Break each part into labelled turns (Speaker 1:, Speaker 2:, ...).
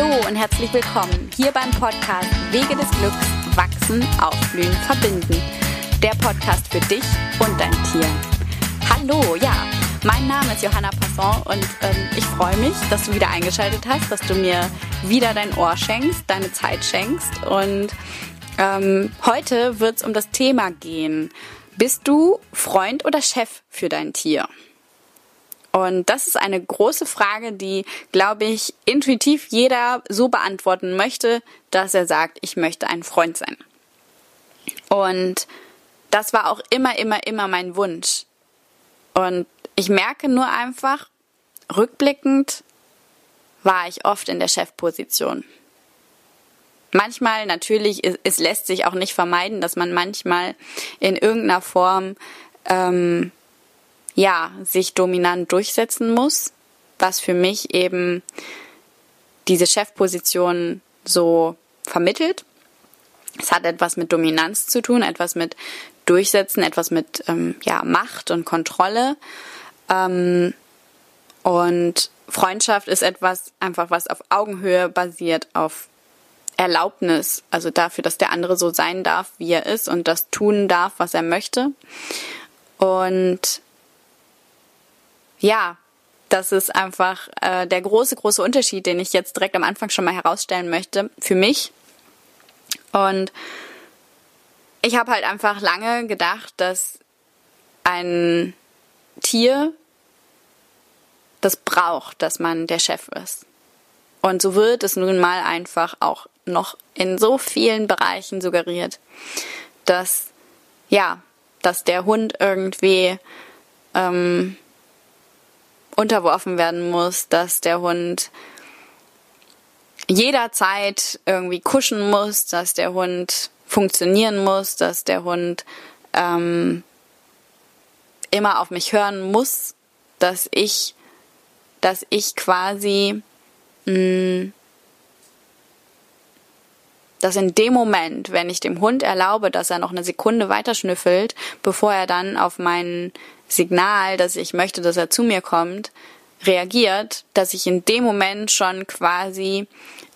Speaker 1: Hallo und herzlich willkommen hier beim Podcast Wege des Glücks, Wachsen, Aufblühen, Verbinden. Der Podcast für dich und dein Tier. Hallo, ja, mein Name ist Johanna Passon und ähm, ich freue mich, dass du wieder eingeschaltet hast, dass du mir wieder dein Ohr schenkst, deine Zeit schenkst. Und ähm, heute wird es um das Thema gehen. Bist du Freund oder Chef für dein Tier? Und das ist eine große Frage, die, glaube ich, intuitiv jeder so beantworten möchte, dass er sagt, ich möchte ein Freund sein. Und das war auch immer, immer, immer mein Wunsch. Und ich merke nur einfach, rückblickend war ich oft in der Chefposition. Manchmal natürlich, es, lässt sich auch nicht vermeiden, dass man manchmal in irgendeiner Form ähm, ja, sich dominant durchsetzen muss, was für mich eben diese Chefposition so vermittelt. Es hat etwas mit Dominanz zu tun, etwas mit Durchsetzen, etwas mit ähm, ja, Macht und Kontrolle. Ähm, und Freundschaft ist etwas einfach, was auf Augenhöhe basiert, auf Erlaubnis, also dafür, dass der andere so sein darf, wie er ist und das tun darf, was er möchte. Und ja, das ist einfach äh, der große, große Unterschied, den ich jetzt direkt am Anfang schon mal herausstellen möchte für mich. Und ich habe halt einfach lange gedacht, dass ein Tier das braucht, dass man der Chef ist. Und so wird es nun mal einfach auch noch in so vielen Bereichen suggeriert, dass ja, dass der Hund irgendwie ähm, unterworfen werden muss, dass der Hund jederzeit irgendwie kuschen muss, dass der Hund funktionieren muss, dass der Hund ähm, immer auf mich hören muss, dass ich, dass ich quasi, mh, mm, dass in dem Moment, wenn ich dem Hund erlaube, dass er noch eine Sekunde weiter schnüffelt, bevor er dann auf meinen Signal, dass ich möchte, dass er zu mir kommt, reagiert, dass ich in dem Moment schon quasi,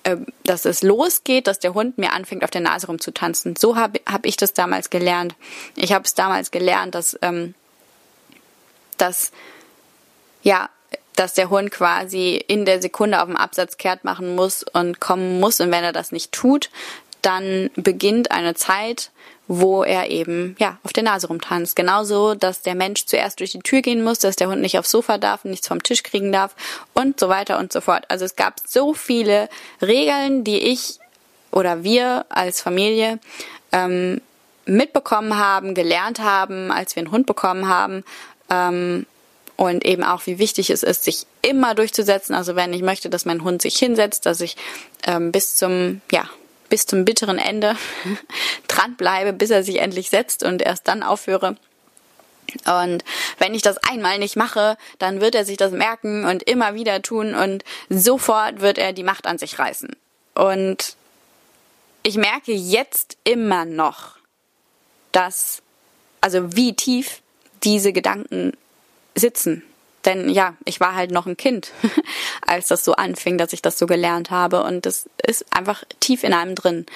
Speaker 1: äh, dass es losgeht, dass der Hund mir anfängt, auf der Nase rumzutanzen. So habe hab ich das damals gelernt. Ich habe es damals gelernt, dass, ähm, dass, ja, dass der Hund quasi in der Sekunde auf dem Absatz kehrt machen muss und kommen muss. Und wenn er das nicht tut, dann beginnt eine Zeit, wo er eben ja auf der Nase rumtanzt. Genauso, dass der Mensch zuerst durch die Tür gehen muss, dass der Hund nicht aufs Sofa darf, nichts vom Tisch kriegen darf und so weiter und so fort. Also es gab so viele Regeln, die ich oder wir als Familie ähm, mitbekommen haben, gelernt haben, als wir einen Hund bekommen haben. Ähm, und eben auch, wie wichtig es ist, sich immer durchzusetzen. Also wenn ich möchte, dass mein Hund sich hinsetzt, dass ich ähm, bis zum, ja, bis zum bitteren Ende dranbleibe, bis er sich endlich setzt und erst dann aufhöre. Und wenn ich das einmal nicht mache, dann wird er sich das merken und immer wieder tun und sofort wird er die Macht an sich reißen. Und ich merke jetzt immer noch, dass, also wie tief diese Gedanken sitzen. Denn ja, ich war halt noch ein Kind, als das so anfing, dass ich das so gelernt habe. Und das ist einfach tief in einem drin.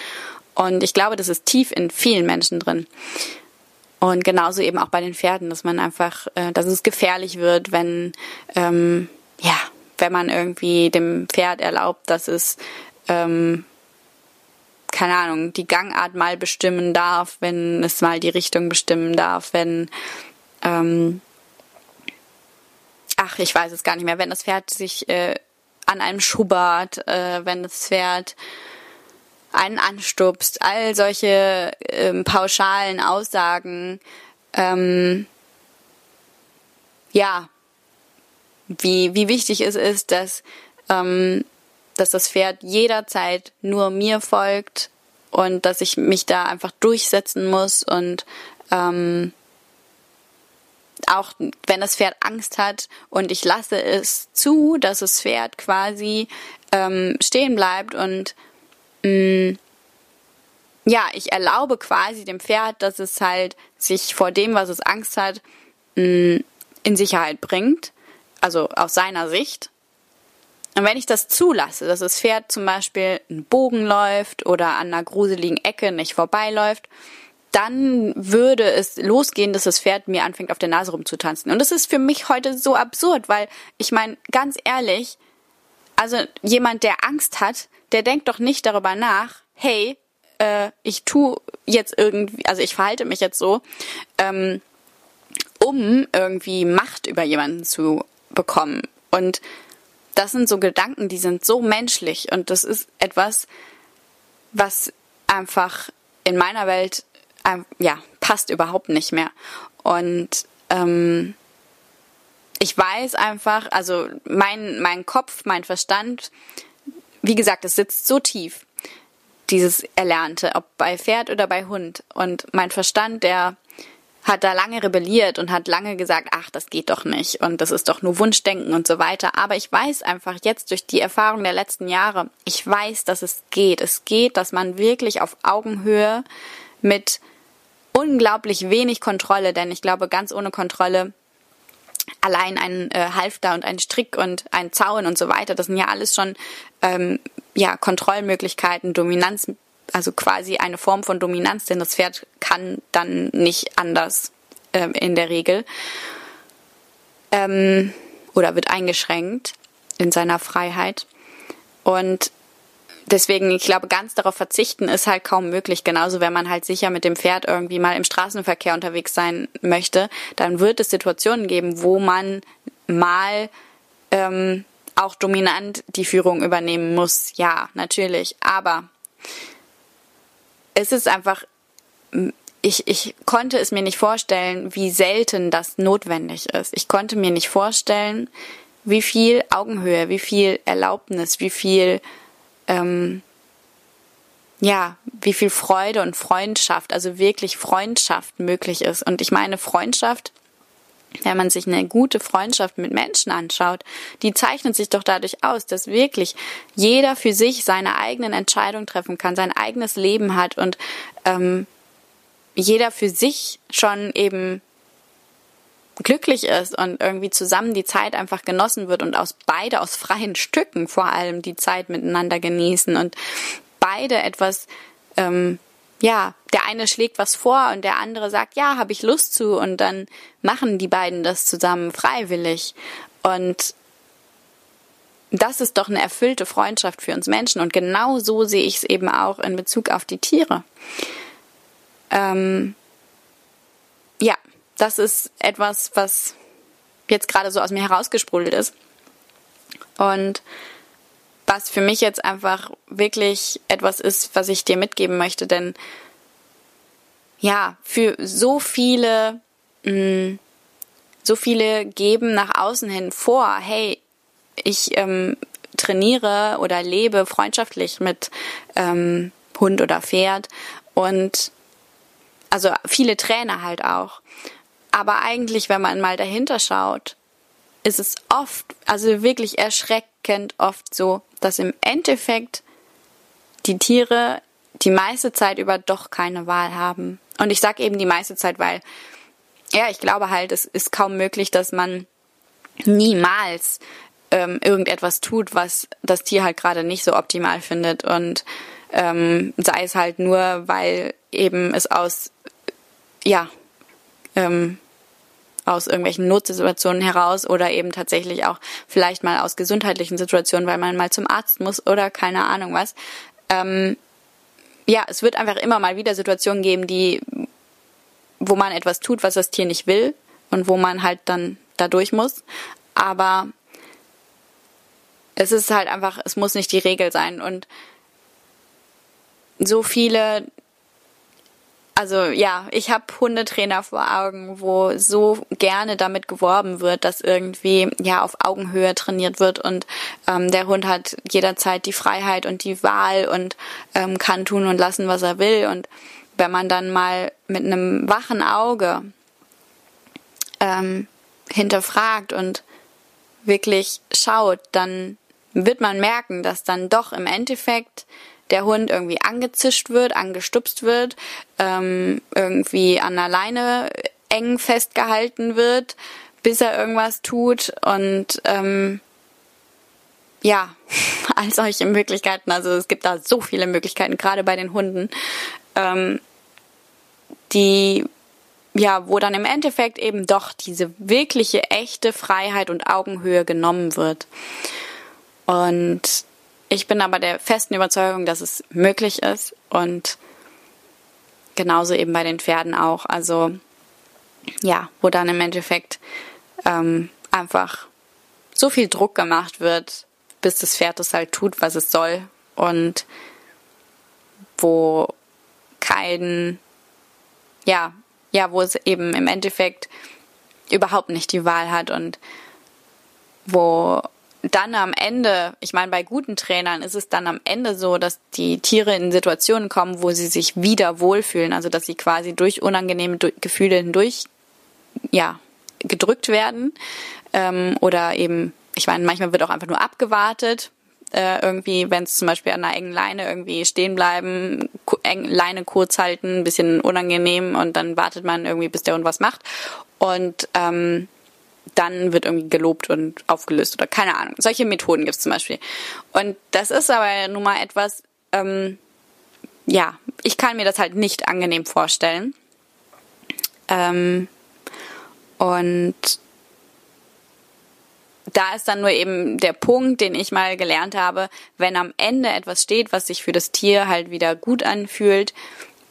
Speaker 1: Und ich glaube, das ist tief in vielen Menschen drin. Und genauso eben auch bei den Pferden, dass man einfach, äh, dass es gefährlich wird, wenn, ähm, ja, wenn man irgendwie dem Pferd erlaubt, dass es, ähm, keine Ahnung, die Gangart mal bestimmen darf, wenn es mal die Richtung bestimmen darf, wenn, ähm, ach, ich weiß es gar nicht mehr, wenn das Pferd sich äh, an einem schubbert, äh, wenn das Pferd einen anstupst, all solche ähm, pauschalen Aussagen, ähm, ja, wie, wie wichtig es ist, dass, ähm, dass das Pferd jederzeit nur mir folgt und dass ich mich da einfach durchsetzen muss und ähm, auch wenn das Pferd Angst hat und ich lasse es zu, dass das Pferd quasi ähm, stehen bleibt und mh, mm, ja, ich erlaube quasi dem Pferd, dass es halt sich vor dem, was es Angst hat, mh, mm, in Sicherheit bringt, also aus seiner Sicht. Und wenn ich das zulasse, dass das Pferd zum Beispiel einen Bogen läuft oder an einer gruseligen Ecke nicht vorbeiläuft, dann würde es losgehen, dass das Pferd mir anfängt, auf der Nase rumzutanzen. Und das ist für mich heute so absurd, weil ich meine, ganz ehrlich, also jemand, der Angst hat, der denkt doch nicht darüber nach, hey, äh, ich tu jetzt irgendwie, also ich verhalte mich jetzt so, ähm, um irgendwie Macht über jemanden zu bekommen. Und das sind so Gedanken, die sind so menschlich und das ist etwas, was einfach in meiner Welt äh, ja passt überhaupt nicht mehr. Und ähm, ich weiß einfach, also mein mein Kopf, mein Verstand, wie gesagt, es sitzt so tief dieses Erlernte, ob bei Pferd oder bei Hund. Und mein Verstand, der hat da lange rebelliert und hat lange gesagt, ach, das geht doch nicht und das ist doch nur Wunschdenken und so weiter. Aber ich weiß einfach jetzt durch die Erfahrung der letzten Jahre, ich weiß, dass es geht. Es geht, dass man wirklich auf Augenhöhe mit unglaublich wenig Kontrolle, denn ich glaube, ganz ohne Kontrolle allein ein äh, Halfter und ein Strick und ein Zaun und so weiter, das sind ja alles schon ähm, ja Kontrollmöglichkeiten, Dominanz, also quasi eine Form von Dominanz, denn das Pferd kann dann nicht anders äh, in der Regel ähm, oder wird eingeschränkt in seiner Freiheit. Und deswegen, ich glaube, ganz darauf verzichten ist halt kaum möglich. Genauso, wenn man halt sicher mit dem Pferd irgendwie mal im Straßenverkehr unterwegs sein möchte, dann wird es Situationen geben, wo man mal ähm, auch dominant die Führung übernehmen muss. Ja, natürlich. Aber es ist einfach, ich, ich konnte es mir nicht vorstellen, wie selten das notwendig ist. Ich konnte mir nicht vorstellen, wie viel Augenhöhe, wie viel Erlaubnis, wie viel ähm, ja, wie viel Freude und Freundschaft, also wirklich Freundschaft möglich ist. Und ich meine, Freundschaft, wenn man sich eine gute Freundschaft mit Menschen anschaut, die zeichnet sich doch dadurch aus, dass wirklich jeder für sich seine eigenen Entscheidungen treffen kann, sein eigenes Leben hat und ähm, jeder für sich schon eben glücklich ist und irgendwie zusammen die Zeit einfach genossen wird und aus beide aus freien Stücken vor allem die Zeit miteinander genießen und beide etwas ähm, ja, der eine schlägt was vor und der andere sagt, ja, habe ich Lust zu und dann machen die beiden das zusammen freiwillig und das ist doch eine erfüllte Freundschaft für uns Menschen und genau so sehe ich es eben auch in Bezug auf die Tiere. Ähm, das ist etwas, was jetzt gerade so aus mir herausgesprudelt ist. Und was für mich jetzt einfach wirklich etwas ist, was ich dir mitgeben möchte, denn ja, für so viele, mh, mm, so viele geben nach außen hin vor, hey, ich ähm, trainiere oder lebe freundschaftlich mit ähm, Hund oder Pferd und also viele Trainer halt auch. Aber eigentlich, wenn man mal dahinter schaut, ist es oft, also wirklich erschreckend oft so, dass im Endeffekt die Tiere die meiste Zeit über doch keine Wahl haben. Und ich sage eben die meiste Zeit, weil, ja, ich glaube halt, es ist kaum möglich, dass man niemals ähm, irgendetwas tut, was das Tier halt gerade nicht so optimal findet. Und ähm, sei es halt nur, weil eben es aus, ja, ähm, aus irgendwelchen Notsituationen heraus oder eben tatsächlich auch vielleicht mal aus gesundheitlichen Situationen, weil man mal zum Arzt muss oder keine Ahnung was. Ähm, ja, es wird einfach immer mal wieder Situationen geben, die, wo man etwas tut, was das Tier nicht will und wo man halt dann da durch muss. Aber es ist halt einfach, es muss nicht die Regel sein und so viele also ja, ich habe Hundetrainer vor Augen, wo so gerne damit geworben wird, dass irgendwie ja auf Augenhöhe trainiert wird und ähm, der Hund hat jederzeit die Freiheit und die Wahl und ähm, kann tun und lassen, was er will. Und wenn man dann mal mit einem wachen Auge ähm, hinterfragt und wirklich schaut, dann wird man merken, dass dann doch im Endeffekt der Hund irgendwie angezischt wird, angestupst wird, ähm, irgendwie an der Leine eng festgehalten wird, bis er irgendwas tut und ähm, ja, all solche Möglichkeiten. Also es gibt da so viele Möglichkeiten, gerade bei den Hunden, ähm, die ja, wo dann im Endeffekt eben doch diese wirkliche echte Freiheit und Augenhöhe genommen wird. Und ich bin aber der festen Überzeugung, dass es möglich ist und genauso eben bei den Pferden auch. Also ja, wo dann im Endeffekt ähm, einfach so viel Druck gemacht wird, bis das Pferd es halt tut, was es soll und wo kein, ja, ja, wo es eben im Endeffekt überhaupt nicht die Wahl hat und wo dann am Ende, ich meine, bei guten Trainern ist es dann am Ende so, dass die Tiere in Situationen kommen, wo sie sich wieder wohlfühlen, also dass sie quasi durch unangenehme Gefühle hindurch, ja, gedrückt werden. Ähm, oder eben, ich meine, manchmal wird auch einfach nur abgewartet, äh, irgendwie, wenn es zum Beispiel an einer engen Leine irgendwie stehen bleiben, eng, Leine kurz halten, ein bisschen unangenehm und dann wartet man irgendwie, bis der Hund was macht. Und ähm, dann wird irgendwie gelobt und aufgelöst oder keine Ahnung. Solche Methoden gibt es zum Beispiel. Und das ist aber nun mal etwas, ähm, ja, ich kann mir das halt nicht angenehm vorstellen. Ähm, und da ist dann nur eben der Punkt, den ich mal gelernt habe, wenn am Ende etwas steht, was sich für das Tier halt wieder gut anfühlt,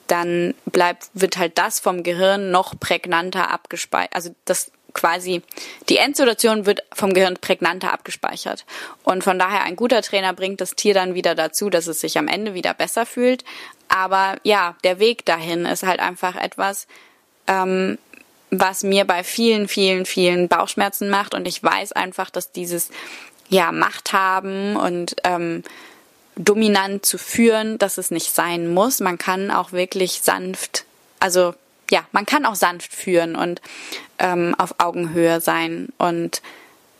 Speaker 1: dann bleibt, wird halt das vom Gehirn noch prägnanter abgespeichert. Also das quasi, die Endsituation wird vom Gehirn prägnanter abgespeichert. Und von daher ein guter Trainer bringt das Tier dann wieder dazu, dass es sich am Ende wieder besser fühlt. Aber ja, der Weg dahin ist halt einfach etwas, ähm, was mir bei vielen, vielen, vielen Bauchschmerzen macht. Und ich weiß einfach, dass dieses ja Macht haben und ähm, dominant zu führen, dass es nicht sein muss. Man kann auch wirklich sanft, also ja, man kann auch sanft führen und ähm, auf Augenhöhe sein und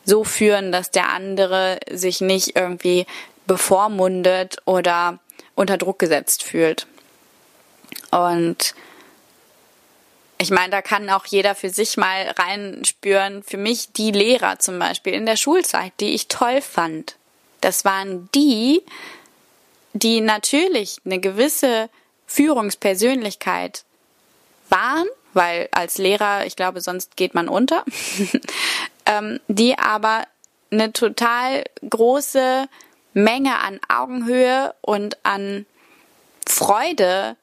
Speaker 1: so führen, dass der andere sich nicht irgendwie bevormundet oder unter Druck gesetzt fühlt. Und ich meine, da kann auch jeder für sich mal reinspüren. Für mich die Lehrer zum Beispiel in der Schulzeit, die ich toll fand, das waren die, die natürlich eine gewisse Führungspersönlichkeit waren, weil als Lehrer, ich glaube, sonst geht man unter, ähm, die aber eine total große Menge an Augenhöhe und an Freude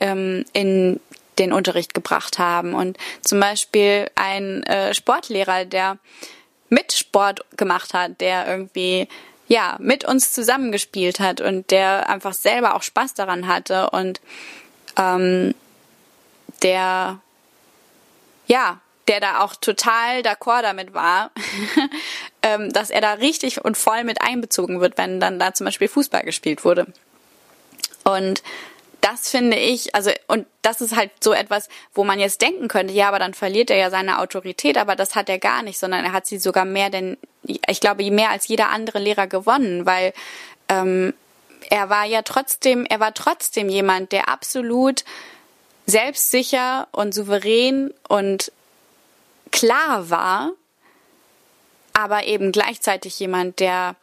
Speaker 1: ähm, in den Unterricht gebracht haben. Und zum Beispiel ein äh, Sportlehrer, der mit Sport gemacht hat, der irgendwie ja mit uns zusammengespielt hat und der einfach selber auch Spaß daran hatte und ähm, der ja der da auch total d'accord damit war, ähm, dass er da richtig und voll mit einbezogen wird, wenn dann da zum Beispiel Fußball gespielt wurde. Und das finde ich, also, und das ist halt so etwas, wo man jetzt denken könnte, ja, aber dann verliert er ja seine Autorität, aber das hat er gar nicht, sondern er hat sie sogar mehr denn, ich glaube, mehr als jeder andere Lehrer gewonnen, weil ähm, er war ja trotzdem, er war trotzdem jemand, der absolut selbstsicher und souverän und klar war, aber eben gleichzeitig jemand, der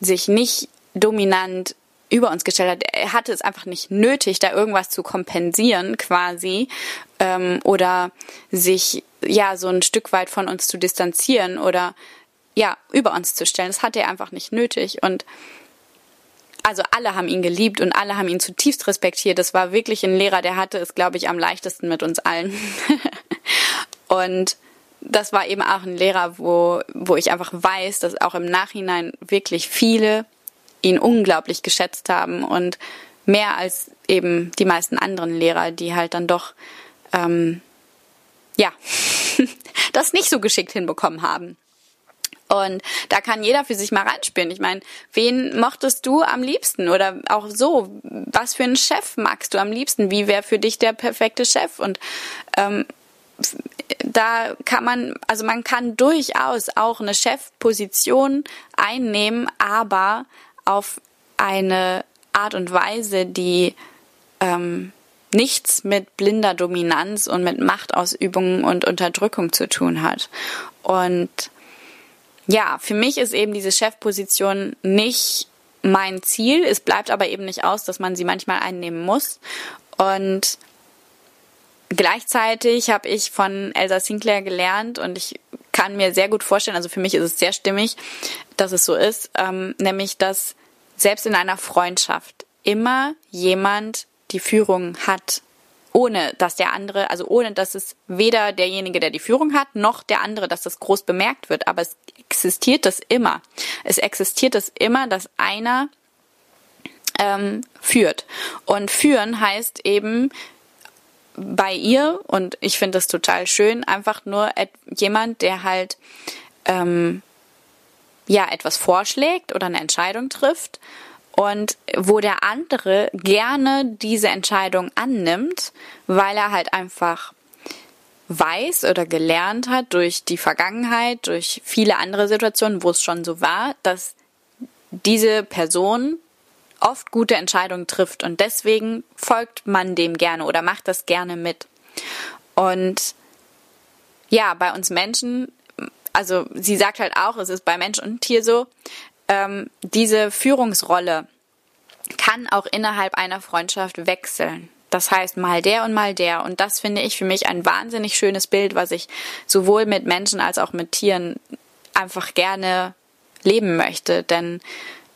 Speaker 1: sich nicht dominant über uns gestellt hat. Er hatte es einfach nicht nötig, da irgendwas zu kompensieren quasi ähm, oder sich ja so ein Stück weit von uns zu distanzieren oder ja über uns zu stellen. Das hatte er einfach nicht nötig und also alle haben ihn geliebt und alle haben ihn zutiefst respektiert. Das war wirklich ein Lehrer, der hatte es, glaube ich, am leichtesten mit uns allen. und das war eben auch ein Lehrer, wo, wo ich einfach weiß, dass auch im Nachhinein wirklich viele ihn unglaublich geschätzt haben und mehr als eben die meisten anderen Lehrer, die halt dann doch ähm, ja das nicht so geschickt hinbekommen haben. Und da kann jeder für sich mal reinspielen. Ich meine, wen mochtest du am liebsten? Oder auch so, was für einen Chef magst du am liebsten? Wie wäre für dich der perfekte Chef? Und ähm, da kann man, also man kann durchaus auch eine Chefposition einnehmen, aber auf eine Art und Weise, die ähm, nichts mit blinder Dominanz und mit Machtausübung und Unterdrückung zu tun hat. Und ja, für mich ist eben diese Chefposition nicht mein Ziel. Es bleibt aber eben nicht aus, dass man sie manchmal einnehmen muss. Und gleichzeitig habe ich von Elsa Sinclair gelernt und ich kann mir sehr gut vorstellen, also für mich ist es sehr stimmig, dass es so ist, ähm, nämlich dass selbst in einer Freundschaft immer jemand die Führung hat ohne dass der andere, also ohne dass es weder derjenige, der die Führung hat, noch der andere, dass das groß bemerkt wird. Aber es existiert das immer. Es existiert das immer, dass einer ähm, führt. Und führen heißt eben bei ihr, und ich finde das total schön, einfach nur jemand, der halt ähm, ja etwas vorschlägt oder eine Entscheidung trifft und wo der andere gerne diese Entscheidung annimmt, weil er halt einfach weiß oder gelernt hat durch die Vergangenheit, durch viele andere Situationen, wo es schon so war, dass diese Person oft gute Entscheidungen trifft und deswegen folgt man dem gerne oder macht das gerne mit. Und ja, bei uns Menschen, also sie sagt halt auch, es ist bei Mensch und Tier so, ähm, diese Führungsrolle kann auch innerhalb einer Freundschaft wechseln. Das heißt, mal der und mal der. Und das finde ich für mich ein wahnsinnig schönes Bild, was ich sowohl mit Menschen als auch mit Tieren einfach gerne leben möchte. Denn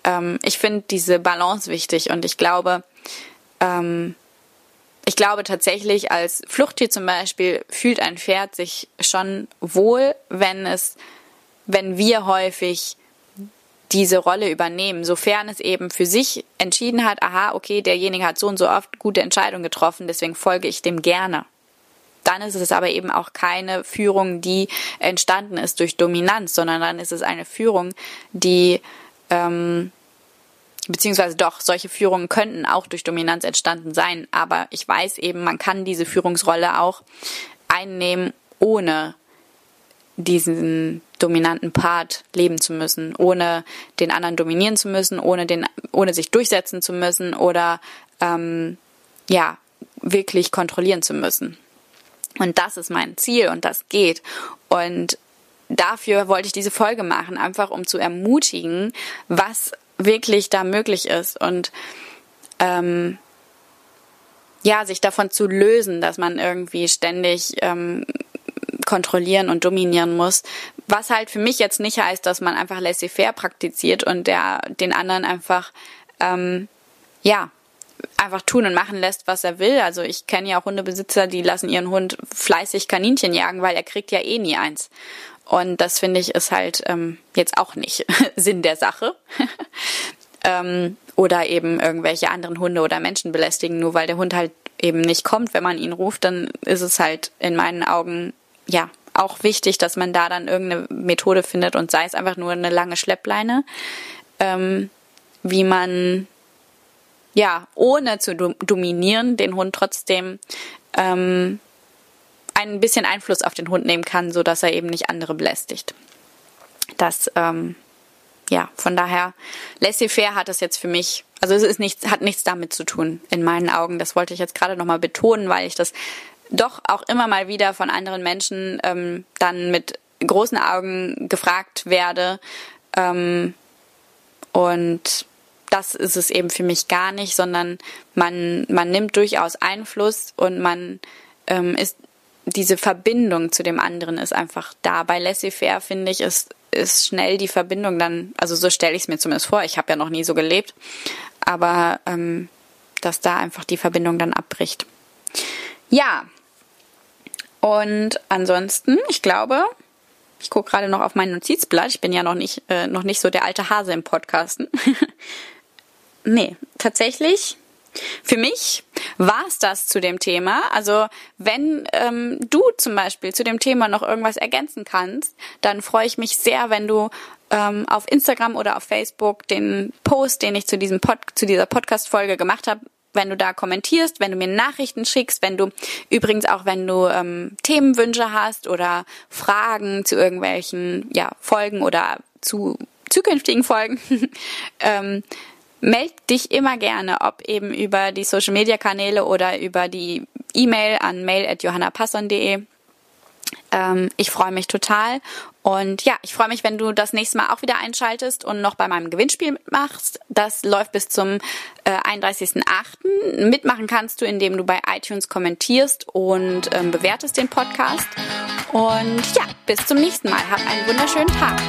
Speaker 1: ähm, ich finde diese Balance wichtig und ich glaube, ähm, ich glaube tatsächlich, als Fluchttier zum Beispiel fühlt ein Pferd sich schon wohl, wenn es, wenn wir häufig diese Rolle übernehmen, sofern es eben für sich entschieden hat, aha, okay, derjenige hat so und so oft gute Entscheidungen getroffen, deswegen folge ich dem gerne. Dann ist es aber eben auch keine Führung, die entstanden ist durch Dominanz, sondern dann ist es eine Führung, die ähm, beziehungsweise doch, solche Führungen könnten auch durch Dominanz entstanden sein, aber ich weiß eben, man kann diese Führungsrolle auch einnehmen, ohne diesen dominanten Part leben zu müssen, ohne den anderen dominieren zu müssen, ohne den, ohne sich durchsetzen zu müssen oder ähm, ja wirklich kontrollieren zu müssen. Und das ist mein Ziel und das geht. Und dafür wollte ich diese Folge machen, einfach um zu ermutigen, was wirklich da möglich ist und ähm, ja, sich davon zu lösen, dass man irgendwie ständig ähm, kontrollieren und dominieren muss. Was halt für mich jetzt nicht heißt, dass man einfach laissez-faire praktiziert und der den anderen einfach ähm, ja einfach tun und machen lässt, was er will. Also ich kenne ja auch Hundebesitzer, die lassen ihren Hund fleißig Kaninchen jagen, weil er kriegt ja eh nie eins. Und das finde ich ist halt ähm, jetzt auch nicht Sinn der Sache. ähm, oder eben irgendwelche anderen Hunde oder Menschen belästigen, nur weil der Hund halt eben nicht kommt, wenn man ihn ruft, dann ist es halt in meinen Augen ja, auch wichtig, dass man da dann irgendeine Methode findet und sei es einfach nur eine lange Schleppleine, ähm, wie man ja, ohne zu dominieren, den Hund trotzdem ähm, ein bisschen Einfluss auf den Hund nehmen kann, so dass er eben nicht andere belästigt. Das, ähm, ja, von daher, laissez-faire hat es jetzt für mich, also es ist nichts, hat nichts damit zu tun, in meinen Augen. Das wollte ich jetzt gerade nochmal betonen, weil ich das doch auch immer mal wieder von anderen Menschen ähm, dann mit großen Augen gefragt werde. Ähm, und das ist es eben für mich gar nicht, sondern man, man nimmt durchaus Einfluss und man ähm, ist, diese Verbindung zu dem anderen ist einfach da. Bei Laissez-faire, finde ich, ist, ist schnell die Verbindung dann, also so stelle ich es mir zumindest vor, ich habe ja noch nie so gelebt, aber ähm, dass da einfach die Verbindung dann abbricht. Ja, und ansonsten, ich glaube, ich gucke gerade noch auf mein Notizblatt. Ich bin ja noch nicht, äh, noch nicht so der alte Hase im Podcasten. nee, tatsächlich. Für mich war es das zu dem Thema. Also wenn ähm, du zum Beispiel zu dem Thema noch irgendwas ergänzen kannst, dann freue ich mich sehr, wenn du ähm, auf Instagram oder auf Facebook den Post, den ich zu diesem Pod zu dieser Podcast-Folge gemacht habe, wenn du da kommentierst, wenn du mir Nachrichten schickst, wenn du übrigens auch, wenn du ähm, Themenwünsche hast oder Fragen zu irgendwelchen ja, Folgen oder zu zukünftigen Folgen, ähm, meld dich immer gerne, ob eben über die Social Media Kanäle oder über die E-Mail an mail@johannapasson.de. Ähm, ich freue mich total. Und ja, ich freue mich, wenn du das nächste Mal auch wieder einschaltest und noch bei meinem Gewinnspiel mitmachst. Das läuft bis zum äh, 31.08. Mitmachen kannst du, indem du bei iTunes kommentierst und ähm, bewertest den Podcast. Und ja, bis zum nächsten Mal. Hab einen wunderschönen Tag.